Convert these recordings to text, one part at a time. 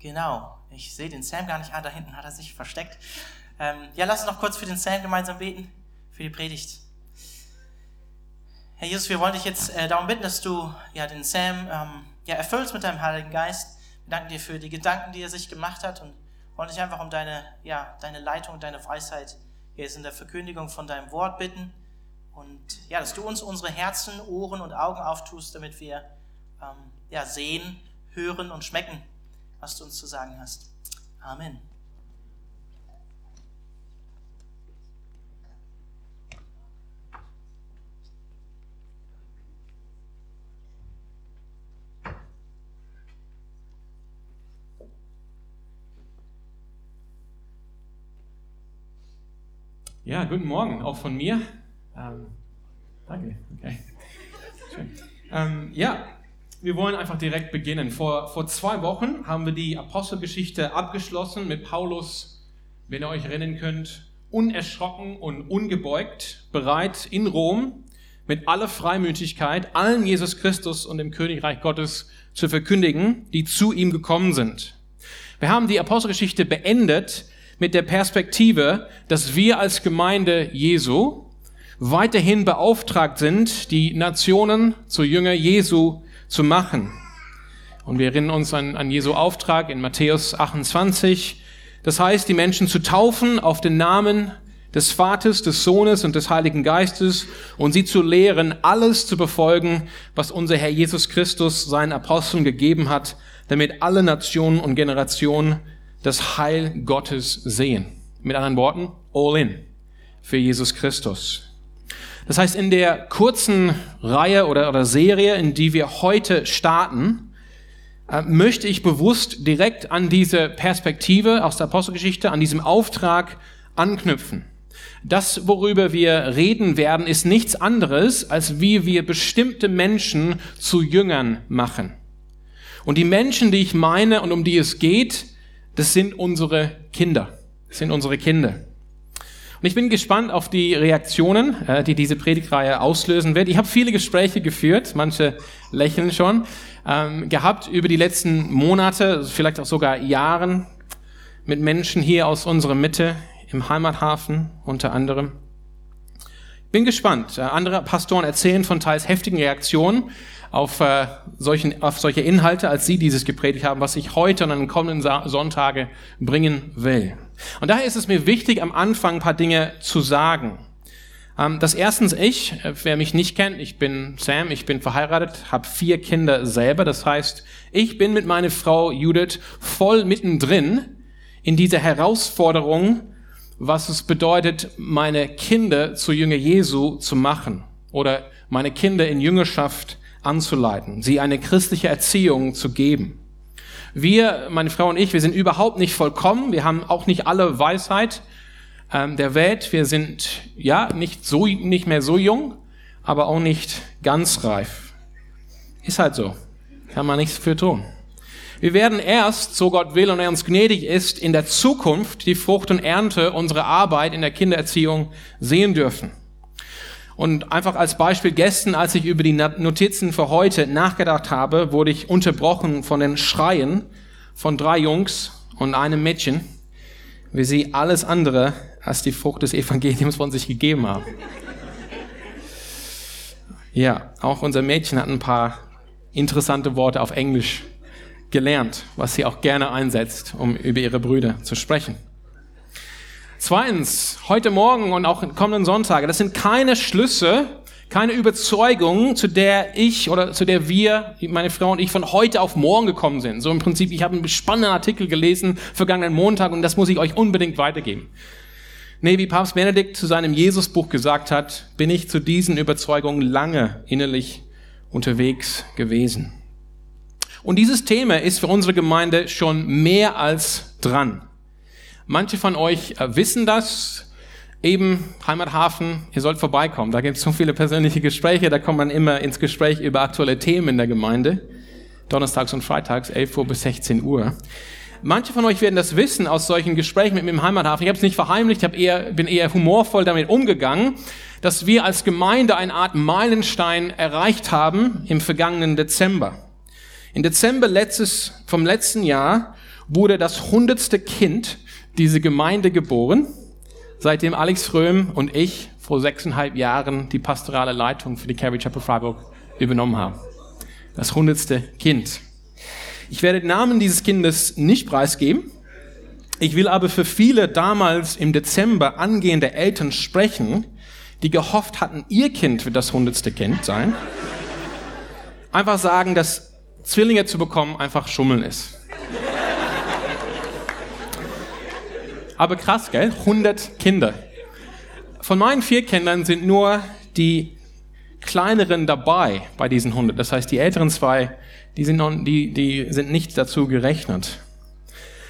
Genau. Ich sehe den Sam gar nicht. Ah, da hinten hat er sich versteckt. Ähm, ja, lass uns noch kurz für den Sam gemeinsam beten, für die Predigt. Herr Jesus, wir wollen dich jetzt äh, darum bitten, dass du ja den Sam ähm, ja, erfüllst mit deinem Heiligen Geist. Wir danken dir für die Gedanken, die er sich gemacht hat und wollen dich einfach um deine, ja, deine Leitung, deine Weisheit jetzt in der Verkündigung von deinem Wort bitten. Und ja, dass du uns unsere Herzen, Ohren und Augen auftust, damit wir ähm, ja, sehen, hören und schmecken, was du uns zu sagen hast. Amen. Ja, guten Morgen, auch von mir. Ähm, danke, okay. Ähm, ja, wir wollen einfach direkt beginnen. Vor, vor zwei Wochen haben wir die Apostelgeschichte abgeschlossen mit Paulus, wenn ihr euch erinnern könnt, unerschrocken und ungebeugt, bereit in Rom mit aller Freimütigkeit allen Jesus Christus und dem Königreich Gottes zu verkündigen, die zu ihm gekommen sind. Wir haben die Apostelgeschichte beendet mit der Perspektive, dass wir als Gemeinde Jesu weiterhin beauftragt sind, die Nationen zu Jünger Jesu zu machen. Und wir erinnern uns an, an Jesu Auftrag in Matthäus 28. Das heißt, die Menschen zu taufen auf den Namen des Vaters, des Sohnes und des Heiligen Geistes und sie zu lehren, alles zu befolgen, was unser Herr Jesus Christus seinen Aposteln gegeben hat, damit alle Nationen und Generationen das Heil Gottes sehen. Mit anderen Worten, all in für Jesus Christus. Das heißt, in der kurzen Reihe oder, oder Serie, in die wir heute starten, äh, möchte ich bewusst direkt an diese Perspektive aus der Apostelgeschichte, an diesem Auftrag anknüpfen. Das, worüber wir reden werden, ist nichts anderes, als wie wir bestimmte Menschen zu Jüngern machen. Und die Menschen, die ich meine und um die es geht, das sind unsere Kinder. Das sind unsere Kinder. Und ich bin gespannt auf die Reaktionen, äh, die diese Predigtreihe auslösen wird. Ich habe viele Gespräche geführt, manche lächeln schon, ähm, gehabt über die letzten Monate, vielleicht auch sogar Jahren mit Menschen hier aus unserer Mitte im Heimathafen unter anderem. Bin gespannt. Äh, andere Pastoren erzählen von teils heftigen Reaktionen auf, äh, solchen, auf solche Inhalte, als sie dieses gepredigt haben, was ich heute und an den kommenden Sonntage bringen will. Und daher ist es mir wichtig, am Anfang ein paar Dinge zu sagen. Ähm, das erstens ich, äh, wer mich nicht kennt, ich bin Sam, ich bin verheiratet, habe vier Kinder selber. Das heißt, ich bin mit meiner Frau Judith voll mittendrin in dieser Herausforderung, was es bedeutet, meine Kinder zu Jünger Jesu zu machen oder meine Kinder in Jüngerschaft anzuleiten, sie eine christliche Erziehung zu geben. Wir, meine Frau und ich, wir sind überhaupt nicht vollkommen. Wir haben auch nicht alle Weisheit ähm, der Welt. Wir sind ja nicht so nicht mehr so jung, aber auch nicht ganz reif. Ist halt so. Kann man nichts für tun. Wir werden erst, so Gott will und er uns gnädig ist, in der Zukunft die Frucht und Ernte unserer Arbeit in der Kindererziehung sehen dürfen. Und einfach als Beispiel, gestern, als ich über die Notizen für heute nachgedacht habe, wurde ich unterbrochen von den Schreien von drei Jungs und einem Mädchen, wie sie alles andere als die Frucht des Evangeliums von sich gegeben haben. Ja, auch unser Mädchen hat ein paar interessante Worte auf Englisch gelernt, was sie auch gerne einsetzt, um über ihre Brüder zu sprechen. Zweitens, heute Morgen und auch kommenden Sonntage, das sind keine Schlüsse, keine Überzeugungen, zu der ich oder zu der wir, meine Frau und ich, von heute auf morgen gekommen sind. So im Prinzip, ich habe einen spannenden Artikel gelesen, vergangenen Montag, und das muss ich euch unbedingt weitergeben. Nee, wie Papst Benedikt zu seinem Jesusbuch gesagt hat, bin ich zu diesen Überzeugungen lange innerlich unterwegs gewesen. Und dieses Thema ist für unsere Gemeinde schon mehr als dran. Manche von euch äh, wissen das. Eben Heimathafen, ihr sollt vorbeikommen. Da gibt es so viele persönliche Gespräche, da kommt man immer ins Gespräch über aktuelle Themen in der Gemeinde. Donnerstags und Freitags, 11 Uhr bis 16 Uhr. Manche von euch werden das wissen aus solchen Gesprächen mit mir im Heimathafen. Ich habe es nicht verheimlicht, ich eher, bin eher humorvoll damit umgegangen, dass wir als Gemeinde eine Art Meilenstein erreicht haben im vergangenen Dezember. Im Dezember letztes, vom letzten Jahr wurde das hundertste Kind dieser Gemeinde geboren, seitdem Alex Röhm und ich vor sechseinhalb Jahren die pastorale Leitung für die Calvary Chapel Freiburg übernommen haben. Das hundertste Kind. Ich werde den Namen dieses Kindes nicht preisgeben. Ich will aber für viele damals im Dezember angehende Eltern sprechen, die gehofft hatten, ihr Kind wird das hundertste Kind sein. Einfach sagen, dass Zwillinge zu bekommen einfach Schummeln ist. Aber krass, gell? 100 Kinder. Von meinen vier Kindern sind nur die kleineren dabei bei diesen 100. Das heißt, die älteren zwei, die sind, noch, die, die sind nicht dazu gerechnet.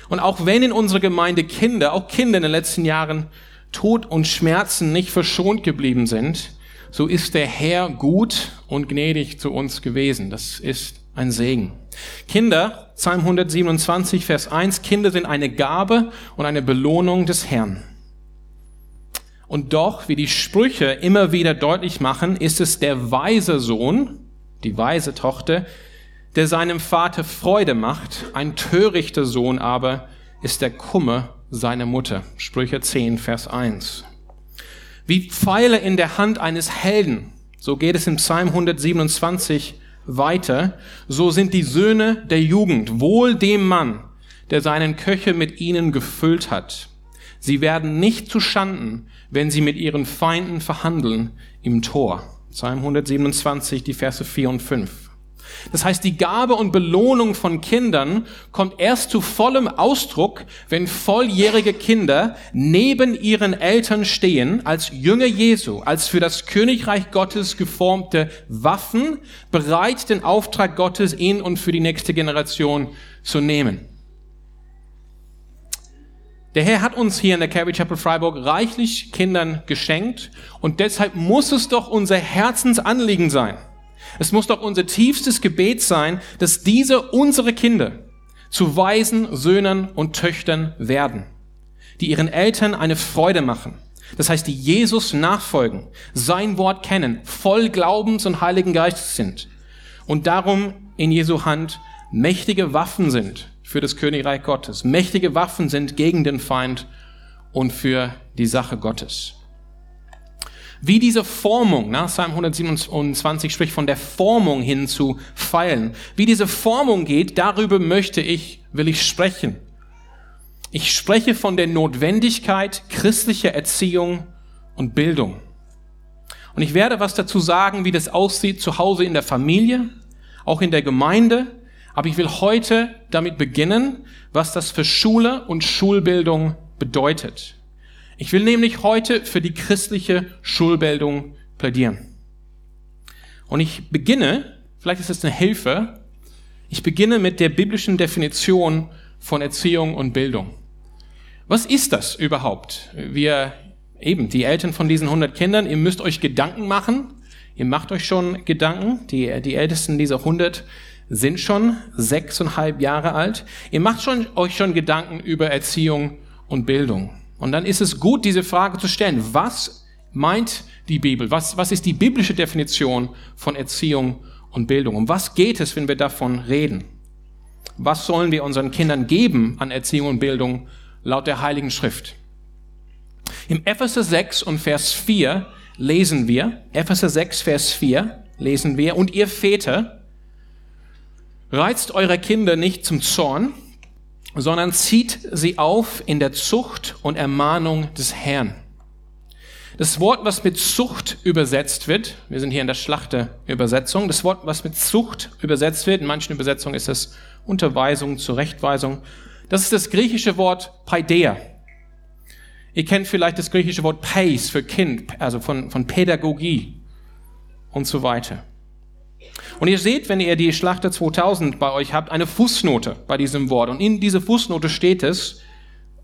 Und auch wenn in unserer Gemeinde Kinder, auch Kinder in den letzten Jahren Tod und Schmerzen nicht verschont geblieben sind, so ist der Herr gut und gnädig zu uns gewesen. Das ist ein Segen. Kinder, Psalm 127, Vers 1, Kinder sind eine Gabe und eine Belohnung des Herrn. Und doch, wie die Sprüche immer wieder deutlich machen, ist es der weise Sohn, die weise Tochter, der seinem Vater Freude macht. Ein törichter Sohn aber ist der Kummer seiner Mutter. Sprüche 10, Vers 1. Wie Pfeile in der Hand eines Helden, so geht es im Psalm 127 weiter, so sind die Söhne der Jugend wohl dem Mann, der seinen Köcher mit ihnen gefüllt hat. Sie werden nicht zu Schanden, wenn sie mit ihren Feinden verhandeln im Tor. Psalm 127, die Verse 4 und 5. Das heißt, die Gabe und Belohnung von Kindern kommt erst zu vollem Ausdruck, wenn volljährige Kinder neben ihren Eltern stehen, als Jünger Jesu, als für das Königreich Gottes geformte Waffen, bereit, den Auftrag Gottes in und für die nächste Generation zu nehmen. Der Herr hat uns hier in der Calvary Chapel Freiburg reichlich Kindern geschenkt und deshalb muss es doch unser Herzensanliegen sein, es muss doch unser tiefstes Gebet sein, dass diese unsere Kinder zu weisen Söhnen und Töchtern werden, die ihren Eltern eine Freude machen. Das heißt, die Jesus nachfolgen, sein Wort kennen, voll Glaubens und Heiligen Geistes sind und darum in Jesu Hand mächtige Waffen sind für das Königreich Gottes, mächtige Waffen sind gegen den Feind und für die Sache Gottes. Wie diese Formung, na, Psalm 127 spricht von der Formung hin zu Pfeilen. Wie diese Formung geht, darüber möchte ich, will ich sprechen. Ich spreche von der Notwendigkeit christlicher Erziehung und Bildung. Und ich werde was dazu sagen, wie das aussieht zu Hause in der Familie, auch in der Gemeinde. Aber ich will heute damit beginnen, was das für Schule und Schulbildung bedeutet. Ich will nämlich heute für die christliche Schulbildung plädieren. Und ich beginne, vielleicht ist es eine Hilfe, ich beginne mit der biblischen Definition von Erziehung und Bildung. Was ist das überhaupt? Wir, eben, die Eltern von diesen 100 Kindern, ihr müsst euch Gedanken machen. Ihr macht euch schon Gedanken. Die, die Ältesten dieser 100 sind schon sechseinhalb Jahre alt. Ihr macht schon, euch schon Gedanken über Erziehung und Bildung. Und dann ist es gut, diese Frage zu stellen. Was meint die Bibel? Was, was ist die biblische Definition von Erziehung und Bildung? Um was geht es, wenn wir davon reden? Was sollen wir unseren Kindern geben an Erziehung und Bildung laut der Heiligen Schrift? Im Epheser 6 und Vers 4 lesen wir, Epheser 6, Vers 4 lesen wir, und ihr Väter, reizt eure Kinder nicht zum Zorn, sondern zieht sie auf in der Zucht und Ermahnung des Herrn. Das Wort, was mit Zucht übersetzt wird, wir sind hier in der Schlachte-Übersetzung, das Wort, was mit Zucht übersetzt wird, in manchen Übersetzungen ist es Unterweisung, Zurechtweisung, das ist das griechische Wort Paideia. Ihr kennt vielleicht das griechische Wort Pais für Kind, also von, von Pädagogie und so weiter. Und ihr seht, wenn ihr die Schlachter 2000 bei euch habt, eine Fußnote bei diesem Wort. Und in dieser Fußnote steht es,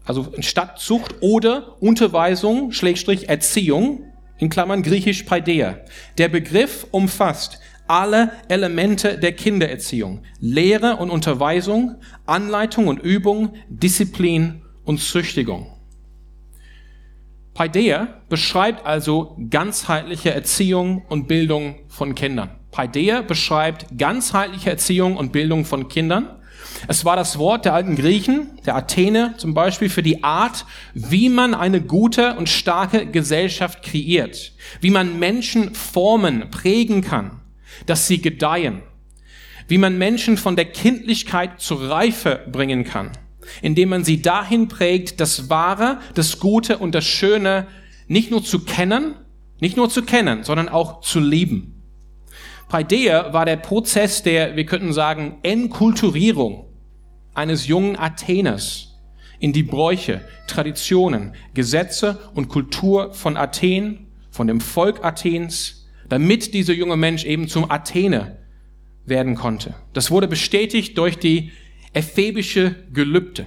also statt Zucht oder Unterweisung, Schrägstrich Erziehung, in Klammern griechisch Paideia. Der Begriff umfasst alle Elemente der Kindererziehung. Lehre und Unterweisung, Anleitung und Übung, Disziplin und Züchtigung. Paideia beschreibt also ganzheitliche Erziehung und Bildung von Kindern. Paideia beschreibt ganzheitliche Erziehung und Bildung von Kindern. Es war das Wort der alten Griechen, der Athene zum Beispiel, für die Art, wie man eine gute und starke Gesellschaft kreiert, wie man Menschen formen, prägen kann, dass sie gedeihen, wie man Menschen von der Kindlichkeit zur Reife bringen kann, indem man sie dahin prägt, das Wahre, das Gute und das Schöne nicht nur zu kennen, nicht nur zu kennen, sondern auch zu lieben. Paideia war der Prozess der, wir könnten sagen, Enkulturierung eines jungen Atheners in die Bräuche, Traditionen, Gesetze und Kultur von Athen, von dem Volk Athens, damit dieser junge Mensch eben zum Athene werden konnte. Das wurde bestätigt durch die ephebische Gelübde,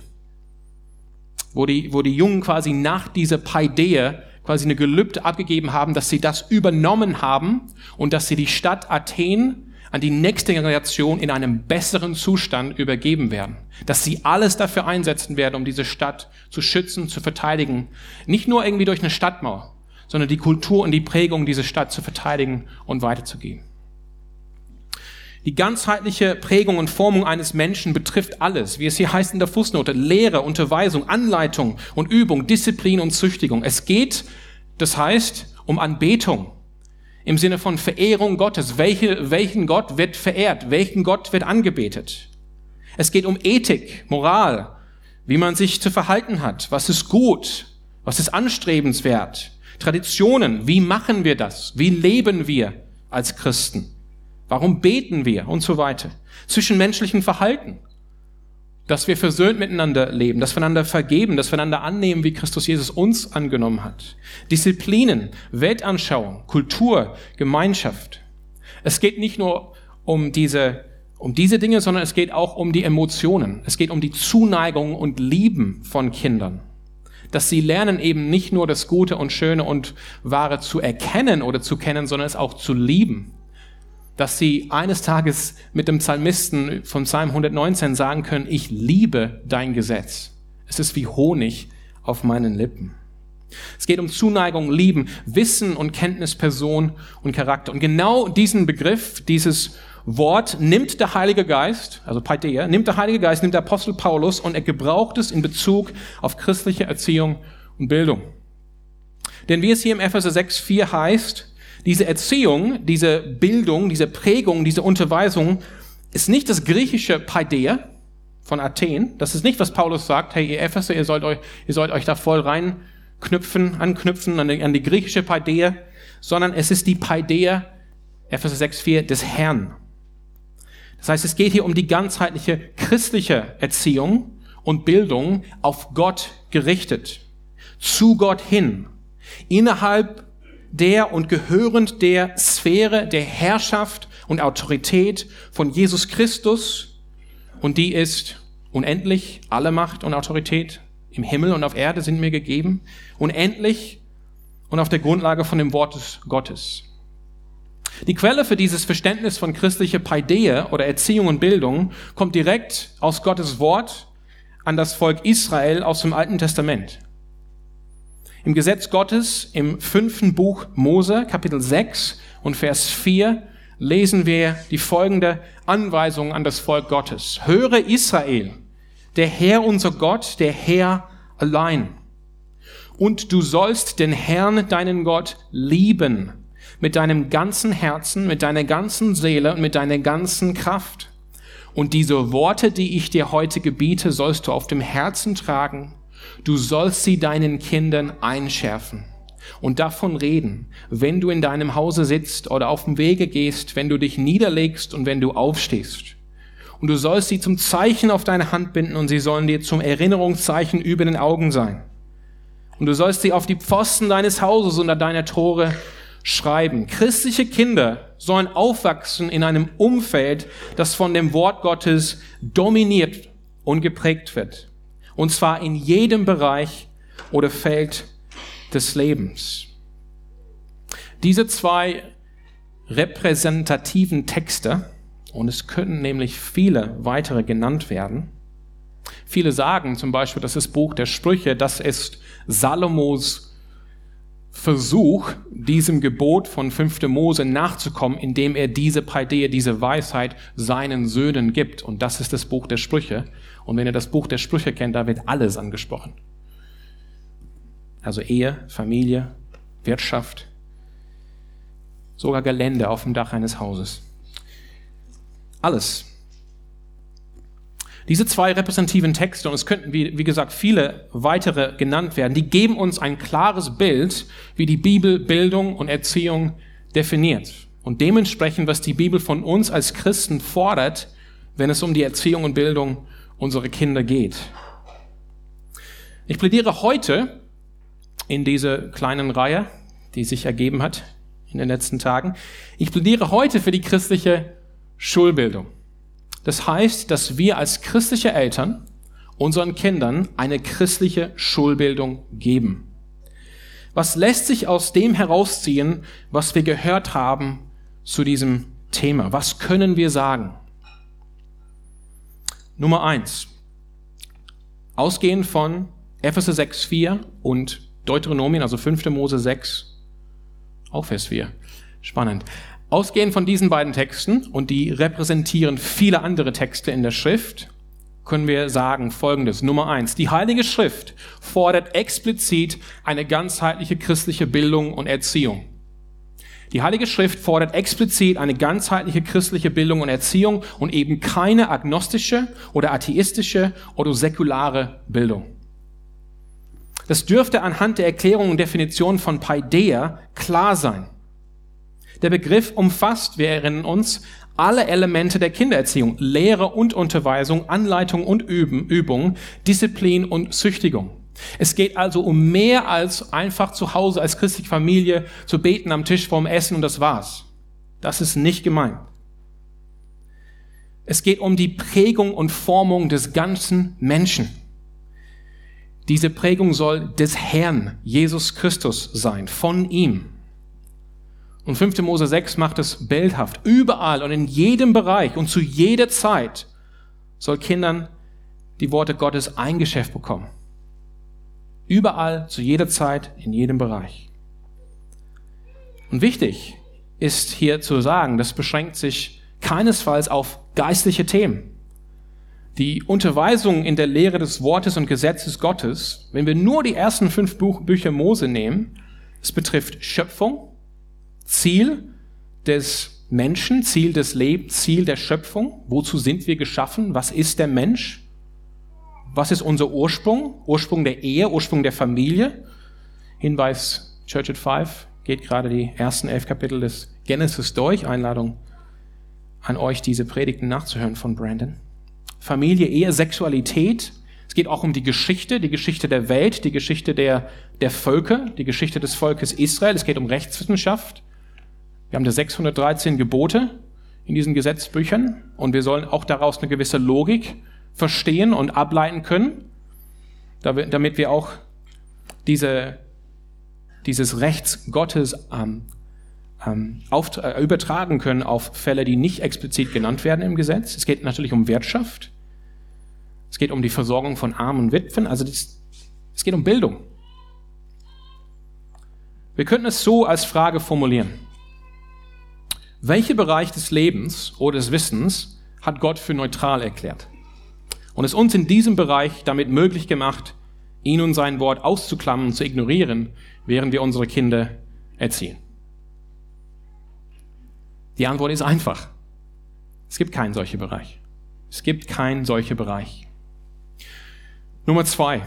wo die, wo die Jungen quasi nach dieser Paideia quasi eine Gelübde abgegeben haben, dass sie das übernommen haben und dass sie die Stadt Athen an die nächste Generation in einem besseren Zustand übergeben werden. Dass sie alles dafür einsetzen werden, um diese Stadt zu schützen, zu verteidigen. Nicht nur irgendwie durch eine Stadtmauer, sondern die Kultur und die Prägung dieser Stadt zu verteidigen und weiterzugeben. Die ganzheitliche Prägung und Formung eines Menschen betrifft alles, wie es hier heißt in der Fußnote, Lehre, Unterweisung, Anleitung und Übung, Disziplin und Züchtigung. Es geht, das heißt, um Anbetung im Sinne von Verehrung Gottes. Welche, welchen Gott wird verehrt? Welchen Gott wird angebetet? Es geht um Ethik, Moral, wie man sich zu verhalten hat. Was ist gut? Was ist anstrebenswert? Traditionen, wie machen wir das? Wie leben wir als Christen? Warum beten wir und so weiter? Zwischenmenschlichen Verhalten. Dass wir versöhnt miteinander leben, dass wir einander vergeben, dass wir einander annehmen, wie Christus Jesus uns angenommen hat. Disziplinen, Weltanschauung, Kultur, Gemeinschaft. Es geht nicht nur um diese, um diese Dinge, sondern es geht auch um die Emotionen. Es geht um die Zuneigung und Lieben von Kindern. Dass sie lernen eben nicht nur das Gute und Schöne und Wahre zu erkennen oder zu kennen, sondern es auch zu lieben dass sie eines Tages mit dem Psalmisten vom Psalm 119 sagen können, ich liebe dein Gesetz. Es ist wie Honig auf meinen Lippen. Es geht um Zuneigung, Lieben, Wissen und Kenntnis, Person und Charakter. Und genau diesen Begriff, dieses Wort nimmt der Heilige Geist, also Paideia, nimmt der Heilige Geist, nimmt der Apostel Paulus und er gebraucht es in Bezug auf christliche Erziehung und Bildung. Denn wie es hier im Epheser 6, 4 heißt, diese Erziehung, diese Bildung, diese Prägung, diese Unterweisung ist nicht das griechische Paideia von Athen. Das ist nicht, was Paulus sagt, hey, ihr Epheser, ihr sollt euch, ihr sollt euch da voll reinknüpfen, anknüpfen an die, an die griechische Paideia, sondern es ist die Paideia, Epheser 6,4, des Herrn. Das heißt, es geht hier um die ganzheitliche christliche Erziehung und Bildung auf Gott gerichtet, zu Gott hin, innerhalb der und gehörend der Sphäre der Herrschaft und Autorität von Jesus Christus. Und die ist unendlich, alle Macht und Autorität im Himmel und auf Erde sind mir gegeben. Unendlich und auf der Grundlage von dem Wort des Gottes. Die Quelle für dieses Verständnis von christlicher Paideia oder Erziehung und Bildung kommt direkt aus Gottes Wort an das Volk Israel aus dem Alten Testament. Im Gesetz Gottes im fünften Buch Mose, Kapitel 6 und Vers 4, lesen wir die folgende Anweisung an das Volk Gottes. Höre Israel, der Herr unser Gott, der Herr allein. Und du sollst den Herrn, deinen Gott, lieben mit deinem ganzen Herzen, mit deiner ganzen Seele und mit deiner ganzen Kraft. Und diese Worte, die ich dir heute gebiete, sollst du auf dem Herzen tragen Du sollst sie deinen Kindern einschärfen und davon reden, wenn du in deinem Hause sitzt oder auf dem Wege gehst, wenn du dich niederlegst und wenn du aufstehst. Und du sollst sie zum Zeichen auf deine Hand binden und sie sollen dir zum Erinnerungszeichen über den Augen sein. Und du sollst sie auf die Pfosten deines Hauses unter deiner Tore schreiben. Christliche Kinder sollen aufwachsen in einem Umfeld, das von dem Wort Gottes dominiert und geprägt wird. Und zwar in jedem Bereich oder Feld des Lebens. Diese zwei repräsentativen Texte, und es könnten nämlich viele weitere genannt werden, Viele sagen zum Beispiel, dass das Buch der Sprüche, das ist Salomos Versuch, diesem Gebot von 5. Mose nachzukommen, indem er diese Paideia, diese Weisheit seinen Söhnen gibt. Und das ist das Buch der Sprüche. Und wenn ihr das Buch der Sprüche kennt, da wird alles angesprochen. Also Ehe, Familie, Wirtschaft, sogar Gelände auf dem Dach eines Hauses. Alles. Diese zwei repräsentativen Texte, und es könnten, wie, wie gesagt, viele weitere genannt werden, die geben uns ein klares Bild, wie die Bibel Bildung und Erziehung definiert. Und dementsprechend, was die Bibel von uns als Christen fordert, wenn es um die Erziehung und Bildung unserer Kinder geht. Ich plädiere heute in dieser kleinen Reihe, die sich ergeben hat in den letzten Tagen. Ich plädiere heute für die christliche Schulbildung. Das heißt, dass wir als christliche Eltern unseren Kindern eine christliche Schulbildung geben. Was lässt sich aus dem herausziehen, was wir gehört haben zu diesem Thema? Was können wir sagen? Nummer eins. Ausgehend von Epheser 6, 4 und Deuteronomien, also 5. Mose 6, auch Vers 4. Spannend. Ausgehend von diesen beiden Texten, und die repräsentieren viele andere Texte in der Schrift, können wir sagen Folgendes. Nummer eins. Die Heilige Schrift fordert explizit eine ganzheitliche christliche Bildung und Erziehung. Die Heilige Schrift fordert explizit eine ganzheitliche christliche Bildung und Erziehung und eben keine agnostische oder atheistische oder säkulare Bildung. Das dürfte anhand der Erklärung und Definition von Paideia klar sein. Der Begriff umfasst, wir erinnern uns, alle Elemente der Kindererziehung, Lehre und Unterweisung, Anleitung und Üben, Übung, Disziplin und Züchtigung. Es geht also um mehr als einfach zu Hause als christliche Familie zu beten am Tisch vorm Essen und das war's. Das ist nicht gemeint. Es geht um die Prägung und Formung des ganzen Menschen. Diese Prägung soll des Herrn Jesus Christus sein, von ihm. Und 5. Mose 6 macht es bildhaft. Überall und in jedem Bereich und zu jeder Zeit soll Kindern die Worte Gottes eingeschäft bekommen. Überall, zu jeder Zeit, in jedem Bereich. Und wichtig ist hier zu sagen, das beschränkt sich keinesfalls auf geistliche Themen. Die Unterweisung in der Lehre des Wortes und Gesetzes Gottes, wenn wir nur die ersten fünf Buch, Bücher Mose nehmen, es betrifft Schöpfung, Ziel des Menschen, Ziel des Lebens, Ziel der Schöpfung. Wozu sind wir geschaffen? Was ist der Mensch? Was ist unser Ursprung? Ursprung der Ehe, Ursprung der Familie. Hinweis Church at Five geht gerade die ersten elf Kapitel des Genesis durch. Einladung an euch, diese Predigten nachzuhören von Brandon. Familie, Ehe, Sexualität. Es geht auch um die Geschichte, die Geschichte der Welt, die Geschichte der, der Völker, die Geschichte des Volkes Israel. Es geht um Rechtswissenschaft. Wir haben da 613 Gebote in diesen Gesetzbüchern und wir sollen auch daraus eine gewisse Logik verstehen und ableiten können, damit wir auch diese, dieses Rechts Gottes ähm, ähm, auf, äh, übertragen können auf Fälle, die nicht explizit genannt werden im Gesetz. Es geht natürlich um Wirtschaft. Es geht um die Versorgung von armen Witwen. Also das, es geht um Bildung. Wir könnten es so als Frage formulieren. Welche Bereich des Lebens oder des Wissens hat Gott für neutral erklärt? Und es uns in diesem Bereich damit möglich gemacht, ihn und sein Wort auszuklammern zu ignorieren, während wir unsere Kinder erziehen? Die Antwort ist einfach. Es gibt keinen solchen Bereich. Es gibt keinen solchen Bereich. Nummer zwei.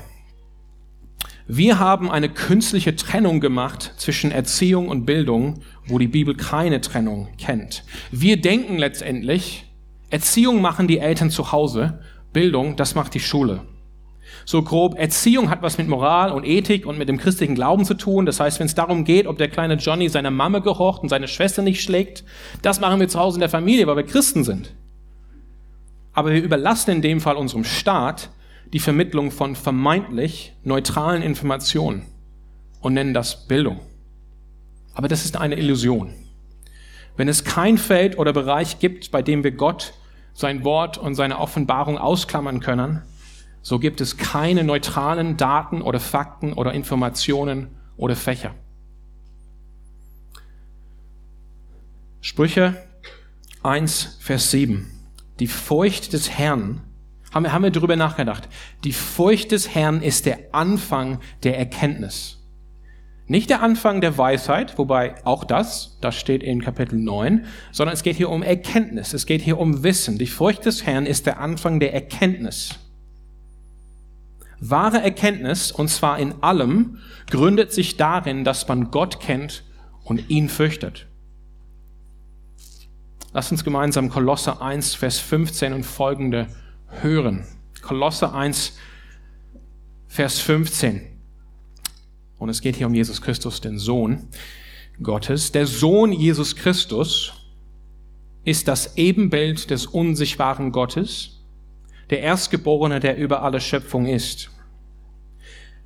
Wir haben eine künstliche Trennung gemacht zwischen Erziehung und Bildung, wo die Bibel keine Trennung kennt. Wir denken letztendlich, Erziehung machen die Eltern zu Hause, Bildung, das macht die Schule. So grob, Erziehung hat was mit Moral und Ethik und mit dem christlichen Glauben zu tun. Das heißt, wenn es darum geht, ob der kleine Johnny seiner Mama gehorcht und seine Schwester nicht schlägt, das machen wir zu Hause in der Familie, weil wir Christen sind. Aber wir überlassen in dem Fall unserem Staat die Vermittlung von vermeintlich neutralen Informationen und nennen das Bildung. Aber das ist eine Illusion. Wenn es kein Feld oder Bereich gibt, bei dem wir Gott, sein Wort und seine Offenbarung ausklammern können, so gibt es keine neutralen Daten oder Fakten oder Informationen oder Fächer. Sprüche 1, Vers 7. Die Furcht des Herrn, haben wir, haben wir darüber nachgedacht, die Furcht des Herrn ist der Anfang der Erkenntnis. Nicht der Anfang der Weisheit, wobei auch das, das steht in Kapitel 9, sondern es geht hier um Erkenntnis, es geht hier um Wissen. Die Furcht des Herrn ist der Anfang der Erkenntnis. Wahre Erkenntnis, und zwar in allem, gründet sich darin, dass man Gott kennt und ihn fürchtet. Lass uns gemeinsam Kolosse 1, Vers 15 und folgende hören. Kolosse 1, Vers 15. Und es geht hier um Jesus Christus, den Sohn Gottes. Der Sohn Jesus Christus ist das Ebenbild des unsichtbaren Gottes, der Erstgeborene, der über alle Schöpfung ist.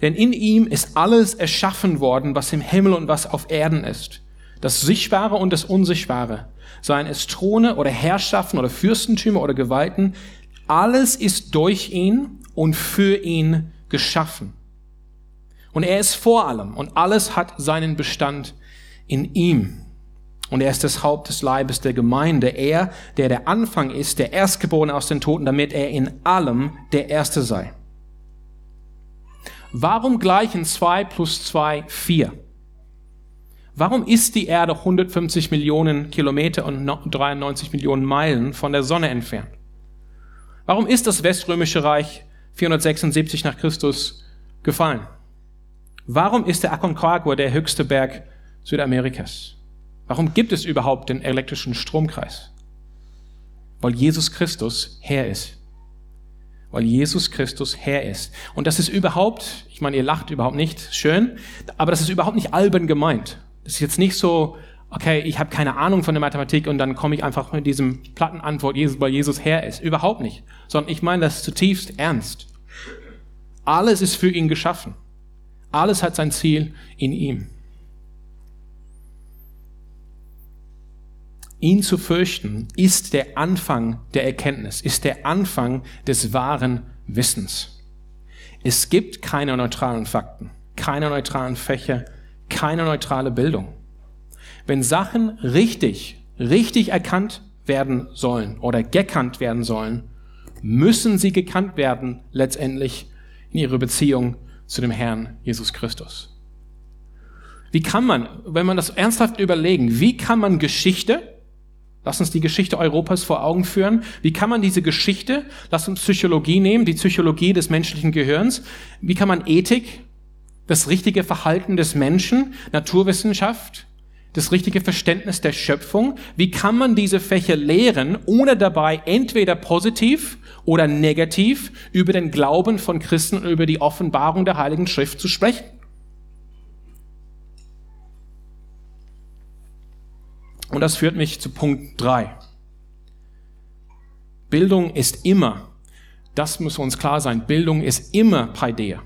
Denn in ihm ist alles erschaffen worden, was im Himmel und was auf Erden ist. Das Sichtbare und das Unsichtbare. Seien es Throne oder Herrschaften oder Fürstentümer oder Gewalten. Alles ist durch ihn und für ihn geschaffen. Und er ist vor allem und alles hat seinen Bestand in ihm. Und er ist das Haupt des Leibes der Gemeinde. Er, der der Anfang ist, der Erstgeborene aus den Toten, damit er in allem der Erste sei. Warum gleichen zwei plus zwei vier? Warum ist die Erde 150 Millionen Kilometer und 93 Millionen Meilen von der Sonne entfernt? Warum ist das Weströmische Reich 476 nach Christus gefallen? Warum ist der Aconcagua der höchste Berg Südamerikas? Warum gibt es überhaupt den elektrischen Stromkreis? Weil Jesus Christus Herr ist weil Jesus Christus Herr ist. Und das ist überhaupt, ich meine, ihr lacht überhaupt nicht, schön, aber das ist überhaupt nicht albern gemeint. Das ist jetzt nicht so, okay, ich habe keine Ahnung von der Mathematik und dann komme ich einfach mit diesem platten Antwort, weil Jesus Herr ist. Überhaupt nicht. Sondern ich meine das zutiefst ernst. Alles ist für ihn geschaffen. Alles hat sein Ziel in ihm. Ihn zu fürchten ist der Anfang der Erkenntnis, ist der Anfang des wahren Wissens. Es gibt keine neutralen Fakten, keine neutralen Fächer, keine neutrale Bildung. Wenn Sachen richtig, richtig erkannt werden sollen oder gekannt werden sollen, müssen sie gekannt werden letztendlich in ihrer Beziehung zu dem Herrn Jesus Christus. Wie kann man, wenn man das ernsthaft überlegen, wie kann man Geschichte Lass uns die Geschichte Europas vor Augen führen. Wie kann man diese Geschichte, lass uns Psychologie nehmen, die Psychologie des menschlichen Gehirns. Wie kann man Ethik, das richtige Verhalten des Menschen, Naturwissenschaft, das richtige Verständnis der Schöpfung, wie kann man diese Fächer lehren, ohne dabei entweder positiv oder negativ über den Glauben von Christen und über die Offenbarung der Heiligen Schrift zu sprechen? Und das führt mich zu Punkt drei. Bildung ist immer, das muss uns klar sein, Bildung ist immer Paideia.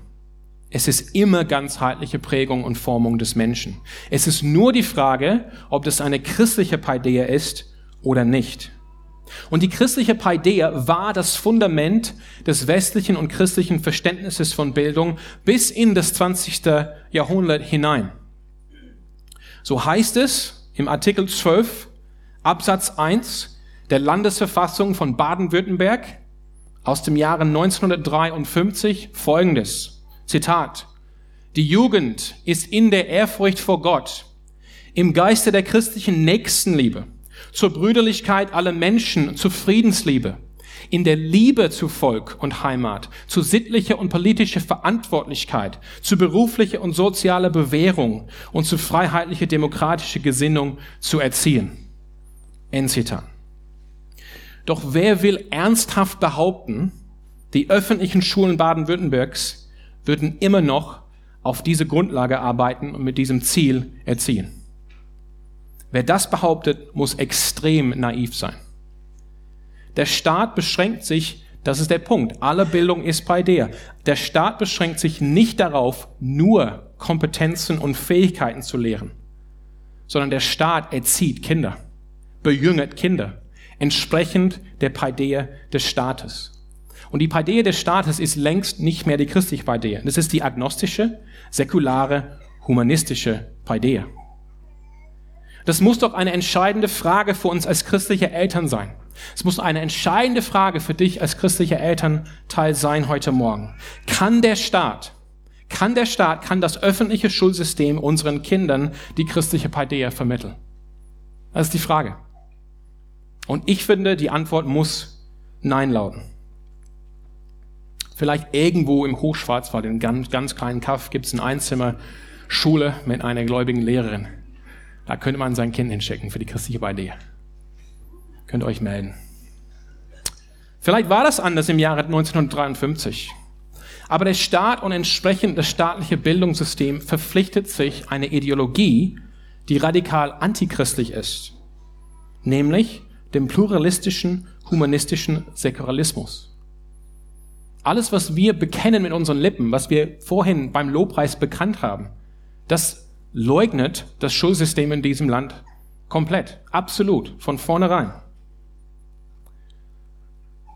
Es ist immer ganzheitliche Prägung und Formung des Menschen. Es ist nur die Frage, ob das eine christliche Paideia ist oder nicht. Und die christliche Paideia war das Fundament des westlichen und christlichen Verständnisses von Bildung bis in das 20. Jahrhundert hinein. So heißt es im Artikel 12 Absatz 1 der Landesverfassung von Baden-Württemberg aus dem Jahre 1953 folgendes. Zitat. Die Jugend ist in der Ehrfurcht vor Gott, im Geiste der christlichen Nächstenliebe, zur Brüderlichkeit aller Menschen, zur Friedensliebe, in der Liebe zu Volk und Heimat, zu sittlicher und politischer Verantwortlichkeit, zu beruflicher und sozialer Bewährung und zu freiheitlicher demokratischer Gesinnung zu erziehen. Enzitan. Doch wer will ernsthaft behaupten, die öffentlichen Schulen Baden-Württembergs würden immer noch auf diese Grundlage arbeiten und mit diesem Ziel erziehen? Wer das behauptet, muss extrem naiv sein. Der Staat beschränkt sich, das ist der Punkt, alle Bildung ist bei der. Der Staat beschränkt sich nicht darauf, nur Kompetenzen und Fähigkeiten zu lehren, sondern der Staat erzieht Kinder, bejüngert Kinder, entsprechend der Paideia des Staates. Und die Paideia des Staates ist längst nicht mehr die christliche Paideia. Das ist die agnostische, säkulare, humanistische Paideia. Das muss doch eine entscheidende Frage für uns als christliche Eltern sein. Es muss eine entscheidende Frage für dich als christlicher Elternteil sein heute Morgen. Kann der Staat, kann der Staat, kann das öffentliche Schulsystem unseren Kindern die christliche Paideia vermitteln? Das ist die Frage. Und ich finde, die Antwort muss Nein lauten. Vielleicht irgendwo im Hochschwarzwald, in ganz, ganz kleinen Kaff, gibt es eine Einzimmer-Schule mit einer gläubigen Lehrerin. Da könnte man sein Kind hinschicken für die christliche Paideia. Könnt ihr euch melden. Vielleicht war das anders im Jahre 1953. Aber der Staat und entsprechend das staatliche Bildungssystem verpflichtet sich eine Ideologie, die radikal antichristlich ist, nämlich dem pluralistischen, humanistischen Säkularismus. Alles, was wir bekennen mit unseren Lippen, was wir vorhin beim Lobpreis bekannt haben, das leugnet das Schulsystem in diesem Land komplett, absolut, von vornherein.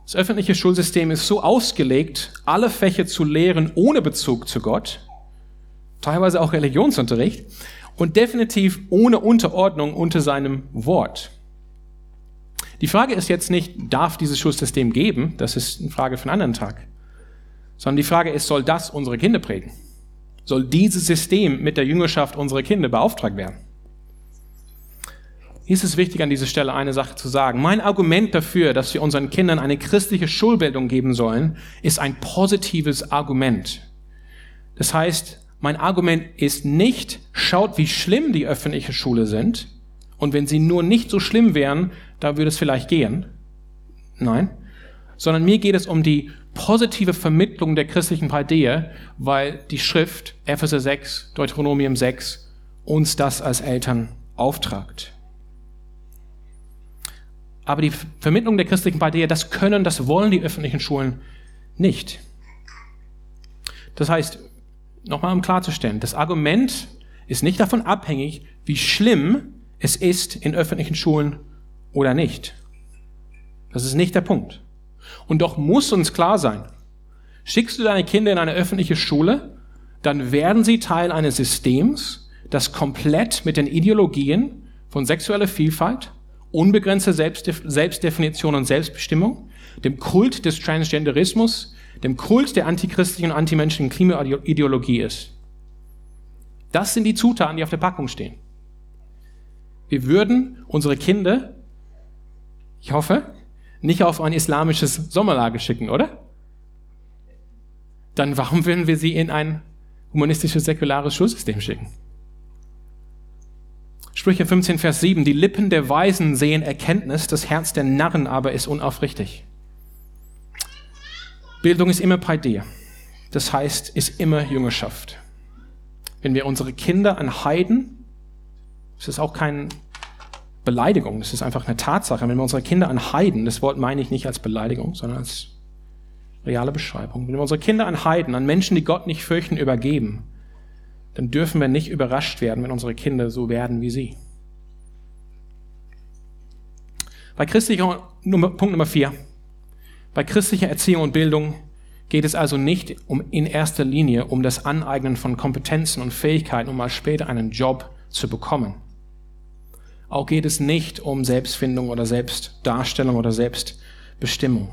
Das öffentliche Schulsystem ist so ausgelegt, alle Fächer zu lehren ohne Bezug zu Gott, teilweise auch Religionsunterricht und definitiv ohne Unterordnung unter seinem Wort. Die Frage ist jetzt nicht, darf dieses Schulsystem geben? Das ist eine Frage für einen anderen Tag. Sondern die Frage ist, soll das unsere Kinder prägen? Soll dieses System mit der Jüngerschaft unserer Kinder beauftragt werden? Hier ist es wichtig, an dieser Stelle eine Sache zu sagen. Mein Argument dafür, dass wir unseren Kindern eine christliche Schulbildung geben sollen, ist ein positives Argument. Das heißt, mein Argument ist nicht, schaut, wie schlimm die öffentliche Schule sind. Und wenn sie nur nicht so schlimm wären, da würde es vielleicht gehen. Nein. Sondern mir geht es um die positive Vermittlung der christlichen Paideia, weil die Schrift, Epheser 6, Deuteronomium 6, uns das als Eltern auftragt. Aber die Vermittlung der christlichen Paideia, das können, das wollen die öffentlichen Schulen nicht. Das heißt, nochmal um klarzustellen, das Argument ist nicht davon abhängig, wie schlimm es ist in öffentlichen Schulen oder nicht. Das ist nicht der Punkt. Und doch muss uns klar sein, schickst du deine Kinder in eine öffentliche Schule, dann werden sie Teil eines Systems, das komplett mit den Ideologien von sexueller Vielfalt, unbegrenzte Selbstdefinition und Selbstbestimmung, dem Kult des Transgenderismus, dem Kult der antichristlichen und antimenschlichen Klimaideologie ist. Das sind die Zutaten, die auf der Packung stehen. Wir würden unsere Kinder, ich hoffe, nicht auf ein islamisches Sommerlager schicken, oder? Dann warum würden wir sie in ein humanistisches, säkulares Schulsystem schicken? Sprüche 15, Vers 7, die Lippen der Weisen sehen Erkenntnis, das Herz der Narren aber ist unaufrichtig. Bildung ist immer bei dir. Das heißt, ist immer Jüngerschaft. Wenn wir unsere Kinder an Heiden, das ist auch keine Beleidigung, das ist einfach eine Tatsache, wenn wir unsere Kinder an Heiden, das Wort meine ich nicht als Beleidigung, sondern als reale Beschreibung, wenn wir unsere Kinder an Heiden, an Menschen, die Gott nicht fürchten, übergeben, dann dürfen wir nicht überrascht werden, wenn unsere Kinder so werden wie sie. Bei christlicher, Punkt Nummer vier. Bei christlicher Erziehung und Bildung geht es also nicht um, in erster Linie um das Aneignen von Kompetenzen und Fähigkeiten, um mal später einen Job zu bekommen. Auch geht es nicht um Selbstfindung oder Selbstdarstellung oder Selbstbestimmung.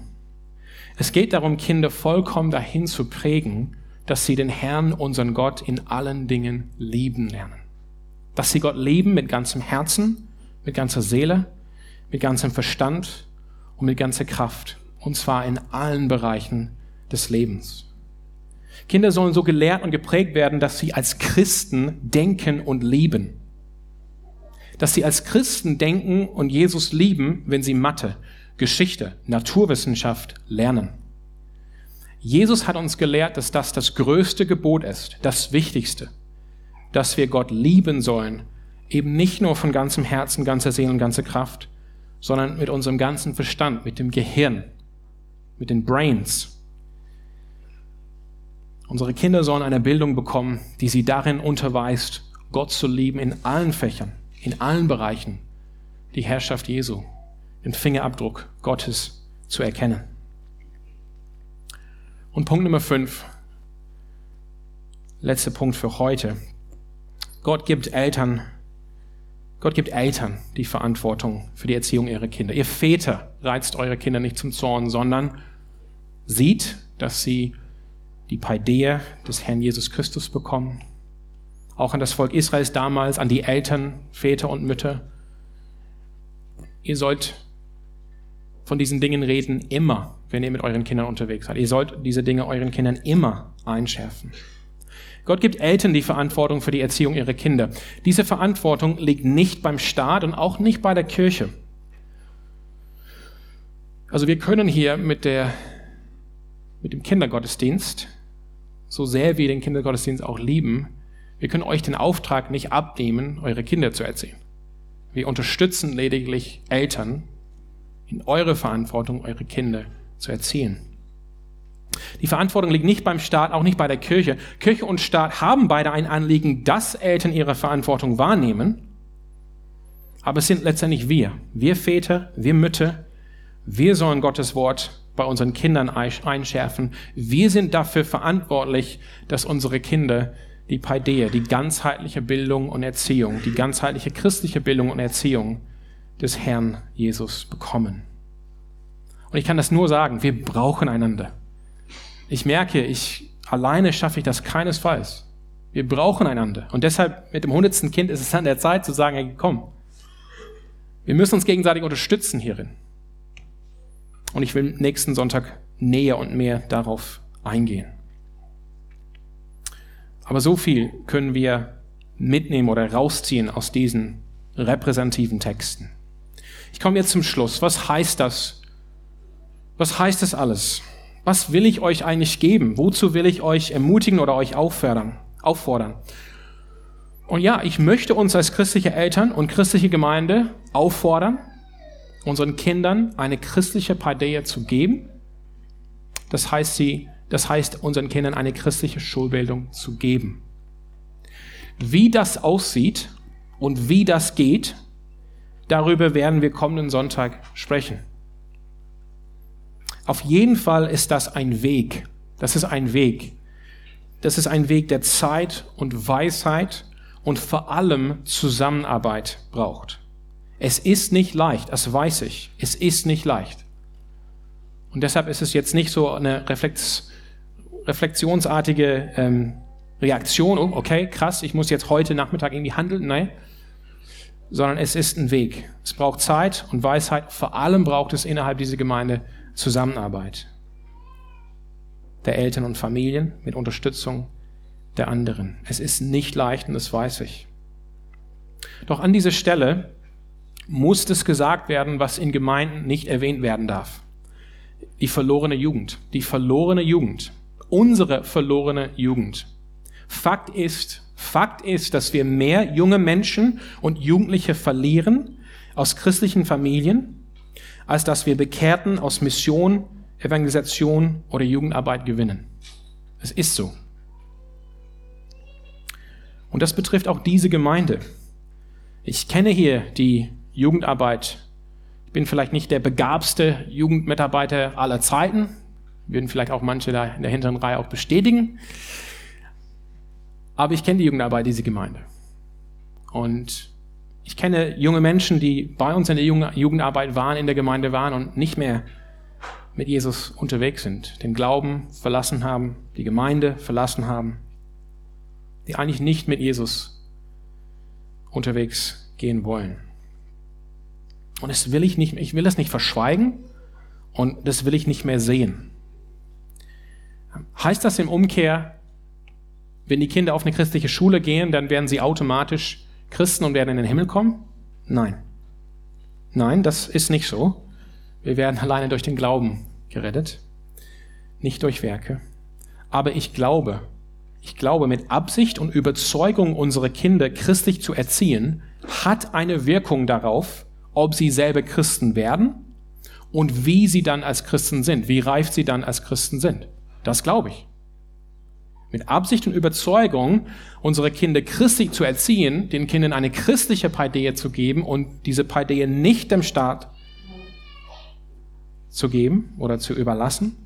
Es geht darum, Kinder vollkommen dahin zu prägen, dass sie den Herrn, unseren Gott, in allen Dingen lieben lernen. Dass sie Gott lieben mit ganzem Herzen, mit ganzer Seele, mit ganzem Verstand und mit ganzer Kraft. Und zwar in allen Bereichen des Lebens. Kinder sollen so gelehrt und geprägt werden, dass sie als Christen denken und lieben. Dass sie als Christen denken und Jesus lieben, wenn sie Mathe, Geschichte, Naturwissenschaft lernen. Jesus hat uns gelehrt, dass das das größte Gebot ist, das Wichtigste, dass wir Gott lieben sollen, eben nicht nur von ganzem Herzen, ganzer Seele und ganzer Kraft, sondern mit unserem ganzen Verstand, mit dem Gehirn, mit den Brains. Unsere Kinder sollen eine Bildung bekommen, die sie darin unterweist, Gott zu lieben in allen Fächern, in allen Bereichen, die Herrschaft Jesu, den Fingerabdruck Gottes zu erkennen. Und Punkt Nummer fünf, letzter Punkt für heute. Gott gibt Eltern Gott gibt Eltern die Verantwortung für die Erziehung ihrer Kinder. Ihr Väter reizt eure Kinder nicht zum Zorn, sondern sieht, dass sie die Paideia des Herrn Jesus Christus bekommen. Auch an das Volk Israels damals, an die Eltern, Väter und Mütter. Ihr sollt von diesen Dingen reden immer, wenn ihr mit euren Kindern unterwegs seid. Ihr sollt diese Dinge euren Kindern immer einschärfen. Gott gibt Eltern die Verantwortung für die Erziehung ihrer Kinder. Diese Verantwortung liegt nicht beim Staat und auch nicht bei der Kirche. Also wir können hier mit, der, mit dem Kindergottesdienst, so sehr wir den Kindergottesdienst auch lieben, wir können euch den Auftrag nicht abnehmen, eure Kinder zu erziehen. Wir unterstützen lediglich Eltern in eure Verantwortung, eure Kinder zu erziehen. Die Verantwortung liegt nicht beim Staat, auch nicht bei der Kirche. Kirche und Staat haben beide ein Anliegen, dass Eltern ihre Verantwortung wahrnehmen. Aber es sind letztendlich wir, wir Väter, wir Mütter, wir sollen Gottes Wort bei unseren Kindern einschärfen. Wir sind dafür verantwortlich, dass unsere Kinder die Paideia, die ganzheitliche Bildung und Erziehung, die ganzheitliche christliche Bildung und Erziehung des Herrn Jesus bekommen. Und ich kann das nur sagen, wir brauchen einander. Ich merke, ich alleine schaffe ich das keinesfalls. Wir brauchen einander. Und deshalb mit dem hundertsten Kind ist es an der Zeit zu sagen, hey, komm, wir müssen uns gegenseitig unterstützen hierin. Und ich will nächsten Sonntag näher und mehr darauf eingehen. Aber so viel können wir mitnehmen oder rausziehen aus diesen repräsentativen Texten. Ich komme jetzt zum Schluss. Was heißt das? Was heißt das alles? Was will ich euch eigentlich geben? Wozu will ich euch ermutigen oder euch auffordern? auffordern? Und ja, ich möchte uns als christliche Eltern und christliche Gemeinde auffordern, unseren Kindern eine christliche Paideia zu geben. Das heißt, sie, das heißt, unseren Kindern eine christliche Schulbildung zu geben. Wie das aussieht und wie das geht, darüber werden wir kommenden Sonntag sprechen. Auf jeden Fall ist das ein Weg. Das ist ein Weg. Das ist ein Weg, der Zeit und Weisheit und vor allem Zusammenarbeit braucht. Es ist nicht leicht, das weiß ich. Es ist nicht leicht. Und deshalb ist es jetzt nicht so eine Reflex, reflexionsartige ähm, Reaktion, oh, okay, krass, ich muss jetzt heute Nachmittag irgendwie handeln. Nein, sondern es ist ein Weg. Es braucht Zeit und Weisheit. Vor allem braucht es innerhalb dieser Gemeinde Zusammenarbeit der Eltern und Familien mit Unterstützung der anderen. Es ist nicht leicht und das weiß ich. Doch an dieser Stelle muss es gesagt werden, was in Gemeinden nicht erwähnt werden darf. Die verlorene Jugend. Die verlorene Jugend. Unsere verlorene Jugend. Fakt ist, Fakt ist, dass wir mehr junge Menschen und Jugendliche verlieren aus christlichen Familien, als dass wir Bekehrten aus Mission, Evangelisation oder Jugendarbeit gewinnen. Es ist so. Und das betrifft auch diese Gemeinde. Ich kenne hier die Jugendarbeit. Ich bin vielleicht nicht der begabste Jugendmitarbeiter aller Zeiten. Würden vielleicht auch manche da in der hinteren Reihe auch bestätigen. Aber ich kenne die Jugendarbeit dieser Gemeinde. Und ich kenne junge Menschen, die bei uns in der Jugendarbeit waren, in der Gemeinde waren und nicht mehr mit Jesus unterwegs sind, den Glauben verlassen haben, die Gemeinde verlassen haben, die eigentlich nicht mit Jesus unterwegs gehen wollen. Und das will ich nicht, ich will das nicht verschweigen und das will ich nicht mehr sehen. Heißt das im Umkehr, wenn die Kinder auf eine christliche Schule gehen, dann werden sie automatisch Christen und werden in den Himmel kommen? Nein. Nein, das ist nicht so. Wir werden alleine durch den Glauben gerettet, nicht durch Werke. Aber ich glaube, ich glaube, mit Absicht und Überzeugung unsere Kinder christlich zu erziehen, hat eine Wirkung darauf, ob sie selber Christen werden und wie sie dann als Christen sind, wie reif sie dann als Christen sind. Das glaube ich mit Absicht und Überzeugung unsere Kinder christlich zu erziehen, den Kindern eine christliche Paideia zu geben und diese Paideia nicht dem Staat zu geben oder zu überlassen,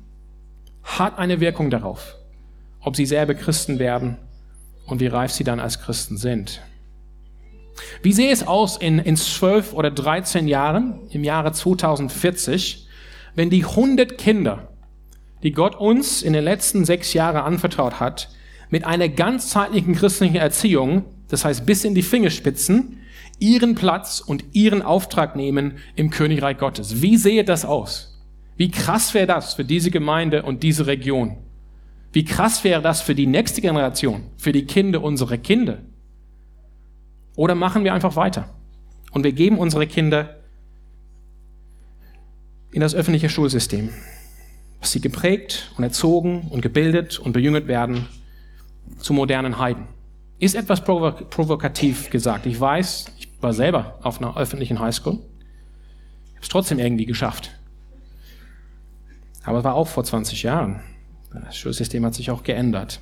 hat eine Wirkung darauf, ob sie selber Christen werden und wie reif sie dann als Christen sind. Wie sehe es aus in, in 12 oder 13 Jahren, im Jahre 2040, wenn die 100 Kinder, die Gott uns in den letzten sechs Jahren anvertraut hat, mit einer ganzzeitlichen christlichen Erziehung, das heißt bis in die Fingerspitzen, ihren Platz und ihren Auftrag nehmen im Königreich Gottes. Wie sehe das aus? Wie krass wäre das für diese Gemeinde und diese Region? Wie krass wäre das für die nächste Generation, für die Kinder unserer Kinder? Oder machen wir einfach weiter und wir geben unsere Kinder in das öffentliche Schulsystem, dass sie geprägt und erzogen und gebildet und bejüngert werden zu modernen Heiden. Ist etwas provokativ gesagt. Ich weiß, ich war selber auf einer öffentlichen Highschool. Ich habe es trotzdem irgendwie geschafft. Aber es war auch vor 20 Jahren. Das Schulsystem hat sich auch geändert.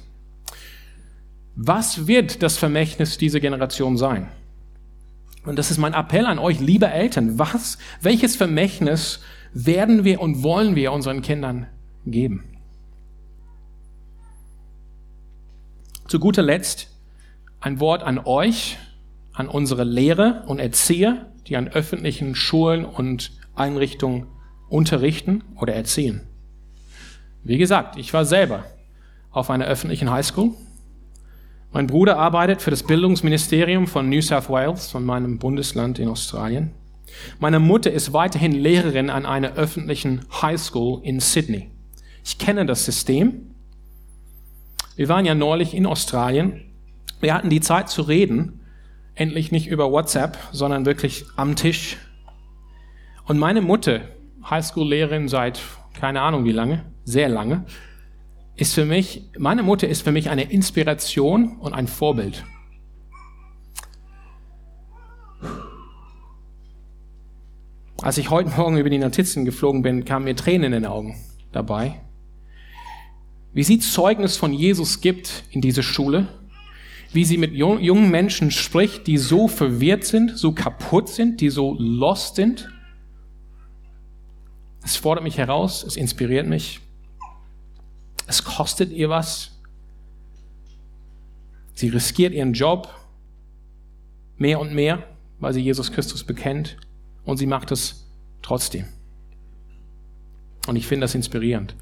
Was wird das Vermächtnis dieser Generation sein? Und das ist mein Appell an euch, liebe Eltern. Was, welches Vermächtnis werden wir und wollen wir unseren Kindern geben? Zu guter Letzt ein Wort an euch, an unsere Lehrer und Erzieher, die an öffentlichen Schulen und Einrichtungen unterrichten oder erziehen. Wie gesagt, ich war selber auf einer öffentlichen Highschool. Mein Bruder arbeitet für das Bildungsministerium von New South Wales, von meinem Bundesland in Australien. Meine Mutter ist weiterhin Lehrerin an einer öffentlichen Highschool in Sydney. Ich kenne das System. Wir waren ja neulich in Australien wir hatten die Zeit zu reden, endlich nicht über WhatsApp, sondern wirklich am Tisch. Und meine Mutter, Highschool-Lehrerin seit keine Ahnung wie lange, sehr lange, ist für mich, meine Mutter ist für mich eine Inspiration und ein Vorbild. Als ich heute Morgen über die Notizen geflogen bin, kamen mir Tränen in den Augen dabei. Wie sie Zeugnis von Jesus gibt in dieser Schule, wie sie mit jungen Menschen spricht, die so verwirrt sind, so kaputt sind, die so lost sind. Es fordert mich heraus, es inspiriert mich. Es kostet ihr was. Sie riskiert ihren Job mehr und mehr, weil sie Jesus Christus bekennt. Und sie macht es trotzdem. Und ich finde das inspirierend.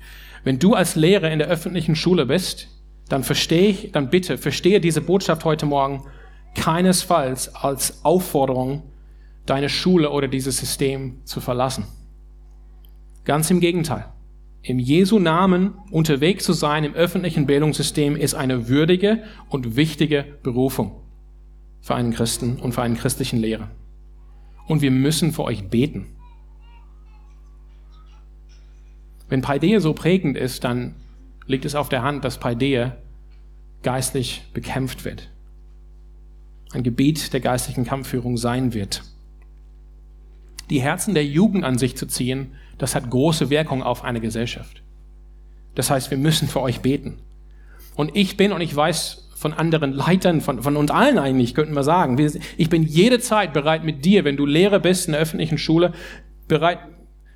Wenn du als Lehrer in der öffentlichen Schule bist, dann verstehe ich, dann bitte, verstehe diese Botschaft heute Morgen keinesfalls als Aufforderung, deine Schule oder dieses System zu verlassen. Ganz im Gegenteil. Im Jesu Namen unterwegs zu sein im öffentlichen Bildungssystem ist eine würdige und wichtige Berufung für einen Christen und für einen christlichen Lehrer. Und wir müssen für euch beten. Wenn Paideia so prägend ist, dann liegt es auf der Hand, dass Paideia geistlich bekämpft wird. Ein Gebiet der geistlichen Kampfführung sein wird. Die Herzen der Jugend an sich zu ziehen, das hat große Wirkung auf eine Gesellschaft. Das heißt, wir müssen für euch beten. Und ich bin, und ich weiß von anderen Leitern, von, von uns allen eigentlich, könnten wir sagen, ich bin jede Zeit bereit mit dir, wenn du Lehrer bist in der öffentlichen Schule, bereit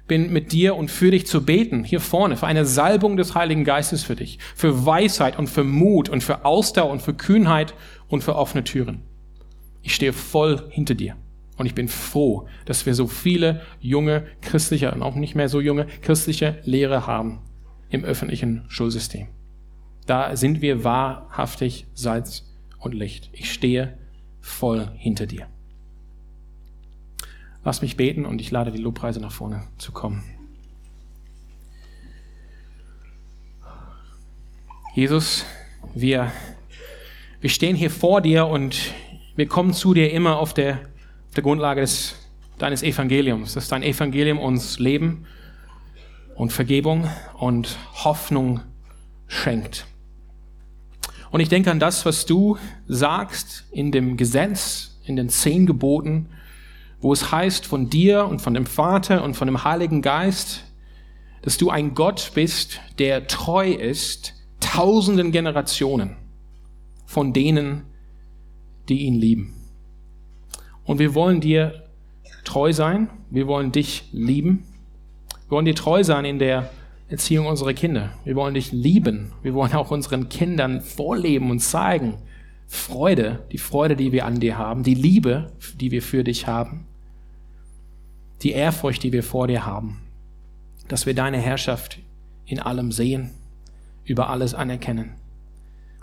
bin mit dir und für dich zu beten, hier vorne, für eine Salbung des Heiligen Geistes für dich, für Weisheit und für Mut und für Ausdauer und für Kühnheit und für offene Türen. Ich stehe voll hinter dir. Und ich bin froh, dass wir so viele junge christliche und auch nicht mehr so junge christliche Lehrer haben im öffentlichen Schulsystem. Da sind wir wahrhaftig Salz und Licht. Ich stehe voll hinter dir. Lass mich beten und ich lade die Lobpreise nach vorne zu kommen. Jesus, wir, wir stehen hier vor dir und wir kommen zu dir immer auf der, auf der Grundlage des, deines Evangeliums, dass dein Evangelium uns Leben und Vergebung und Hoffnung schenkt. Und ich denke an das, was du sagst in dem Gesetz, in den zehn Geboten, wo es heißt von dir und von dem Vater und von dem Heiligen Geist, dass du ein Gott bist, der treu ist tausenden Generationen von denen, die ihn lieben. Und wir wollen dir treu sein, wir wollen dich lieben, wir wollen dir treu sein in der Erziehung unserer Kinder, wir wollen dich lieben, wir wollen auch unseren Kindern vorleben und zeigen, Freude, die Freude, die wir an dir haben, die Liebe, die wir für dich haben, die Ehrfurcht, die wir vor dir haben, dass wir deine Herrschaft in allem sehen, über alles anerkennen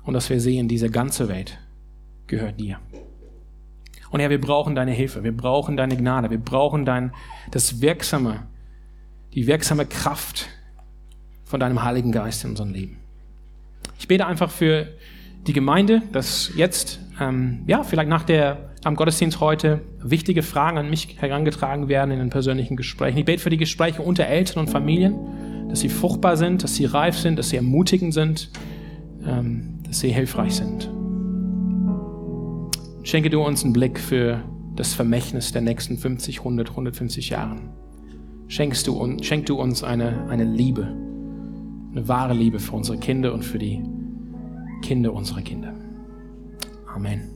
und dass wir sehen, diese ganze Welt gehört dir. Und Herr, wir brauchen deine Hilfe, wir brauchen deine Gnade, wir brauchen dein, das wirksame, die wirksame Kraft von deinem Heiligen Geist in unserem Leben. Ich bete einfach für die Gemeinde, dass jetzt, ähm, ja, vielleicht nach der, am Gottesdienst heute wichtige Fragen an mich herangetragen werden in den persönlichen Gesprächen. Ich bete für die Gespräche unter Eltern und Familien, dass sie fruchtbar sind, dass sie reif sind, dass sie ermutigend sind, ähm, dass sie hilfreich sind. Schenke du uns einen Blick für das Vermächtnis der nächsten 50, 100, 150 Jahren. Schenkst du, schenk du uns eine, eine Liebe, eine wahre Liebe für unsere Kinder und für die Kinder unserer Kinder. Amen.